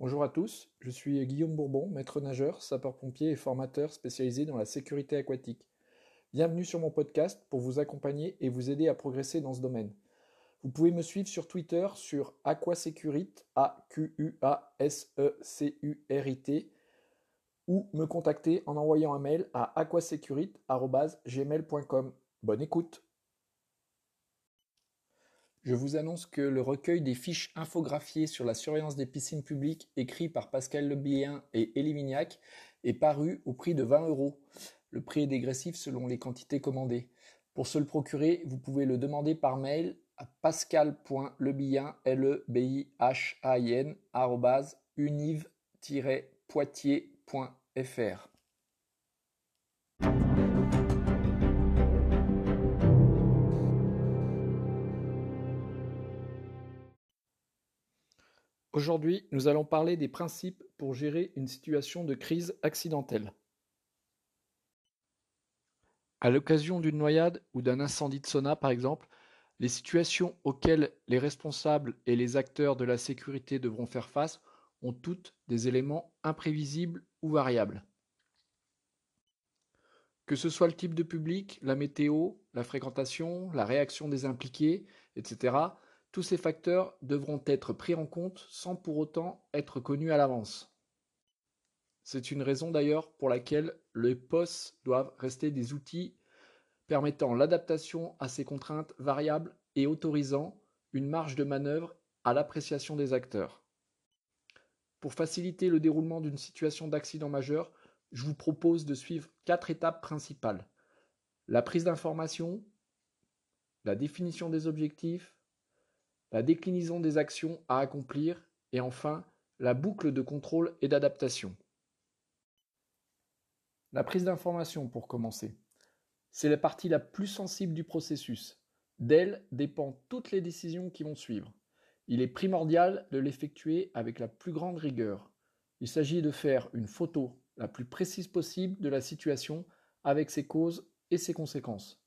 Bonjour à tous, je suis Guillaume Bourbon, maître nageur, sapeur-pompier et formateur spécialisé dans la sécurité aquatique. Bienvenue sur mon podcast pour vous accompagner et vous aider à progresser dans ce domaine. Vous pouvez me suivre sur Twitter sur Aquasecurit, A-Q-U-A-S-E-C-U-R-I-T, ou me contacter en envoyant un mail à aquasecurit.gmail.com. Bonne écoute je vous annonce que le recueil des fiches infographiées sur la surveillance des piscines publiques écrit par Pascal Lebien et Elie Mignac est paru au prix de 20 euros. Le prix est dégressif selon les quantités commandées. Pour se le procurer, vous pouvez le demander par mail à pascal.lebien, l e b i h a i n univ-poitiers.fr. Aujourd'hui, nous allons parler des principes pour gérer une situation de crise accidentelle. À l'occasion d'une noyade ou d'un incendie de sauna, par exemple, les situations auxquelles les responsables et les acteurs de la sécurité devront faire face ont toutes des éléments imprévisibles ou variables. Que ce soit le type de public, la météo, la fréquentation, la réaction des impliqués, etc., tous ces facteurs devront être pris en compte sans pour autant être connus à l'avance. C'est une raison d'ailleurs pour laquelle les POS doivent rester des outils permettant l'adaptation à ces contraintes variables et autorisant une marge de manœuvre à l'appréciation des acteurs. Pour faciliter le déroulement d'une situation d'accident majeur, je vous propose de suivre quatre étapes principales. La prise d'information, la définition des objectifs, la déclinaison des actions à accomplir et enfin la boucle de contrôle et d'adaptation. La prise d'information pour commencer. C'est la partie la plus sensible du processus. D'elle dépendent toutes les décisions qui vont suivre. Il est primordial de l'effectuer avec la plus grande rigueur. Il s'agit de faire une photo la plus précise possible de la situation avec ses causes et ses conséquences.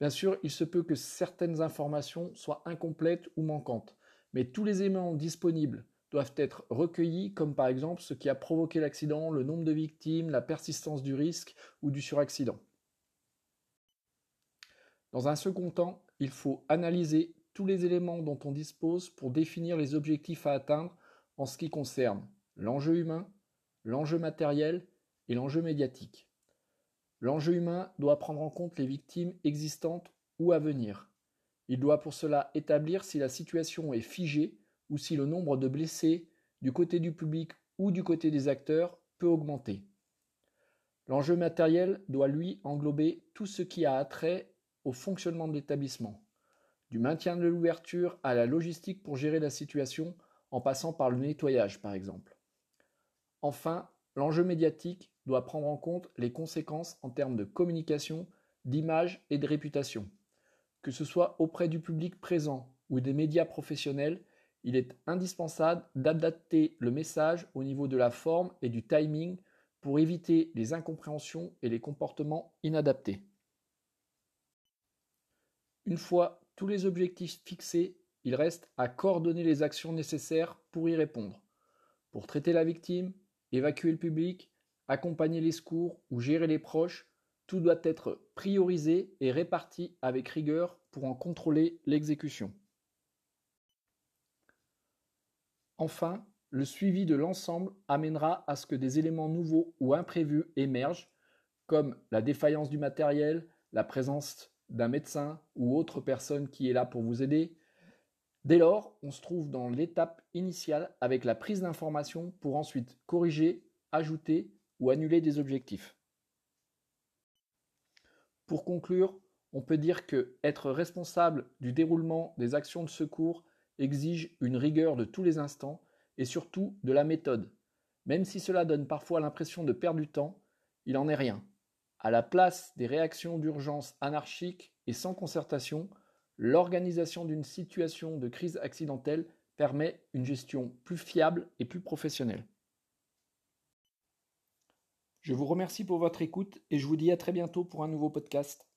Bien sûr, il se peut que certaines informations soient incomplètes ou manquantes, mais tous les éléments disponibles doivent être recueillis, comme par exemple ce qui a provoqué l'accident, le nombre de victimes, la persistance du risque ou du suraccident. Dans un second temps, il faut analyser tous les éléments dont on dispose pour définir les objectifs à atteindre en ce qui concerne l'enjeu humain, l'enjeu matériel et l'enjeu médiatique. L'enjeu humain doit prendre en compte les victimes existantes ou à venir. Il doit pour cela établir si la situation est figée ou si le nombre de blessés du côté du public ou du côté des acteurs peut augmenter. L'enjeu matériel doit lui englober tout ce qui a attrait au fonctionnement de l'établissement, du maintien de l'ouverture à la logistique pour gérer la situation en passant par le nettoyage par exemple. Enfin, l'enjeu médiatique doit prendre en compte les conséquences en termes de communication, d'image et de réputation. Que ce soit auprès du public présent ou des médias professionnels, il est indispensable d'adapter le message au niveau de la forme et du timing pour éviter les incompréhensions et les comportements inadaptés. Une fois tous les objectifs fixés, il reste à coordonner les actions nécessaires pour y répondre. Pour traiter la victime, évacuer le public, accompagner les secours ou gérer les proches, tout doit être priorisé et réparti avec rigueur pour en contrôler l'exécution. Enfin, le suivi de l'ensemble amènera à ce que des éléments nouveaux ou imprévus émergent, comme la défaillance du matériel, la présence d'un médecin ou autre personne qui est là pour vous aider. Dès lors, on se trouve dans l'étape initiale avec la prise d'informations pour ensuite corriger, ajouter ou annuler des objectifs. Pour conclure, on peut dire que être responsable du déroulement des actions de secours exige une rigueur de tous les instants et surtout de la méthode. Même si cela donne parfois l'impression de perdre du temps, il n'en est rien. À la place des réactions d'urgence anarchiques et sans concertation, l'organisation d'une situation de crise accidentelle permet une gestion plus fiable et plus professionnelle. Je vous remercie pour votre écoute et je vous dis à très bientôt pour un nouveau podcast.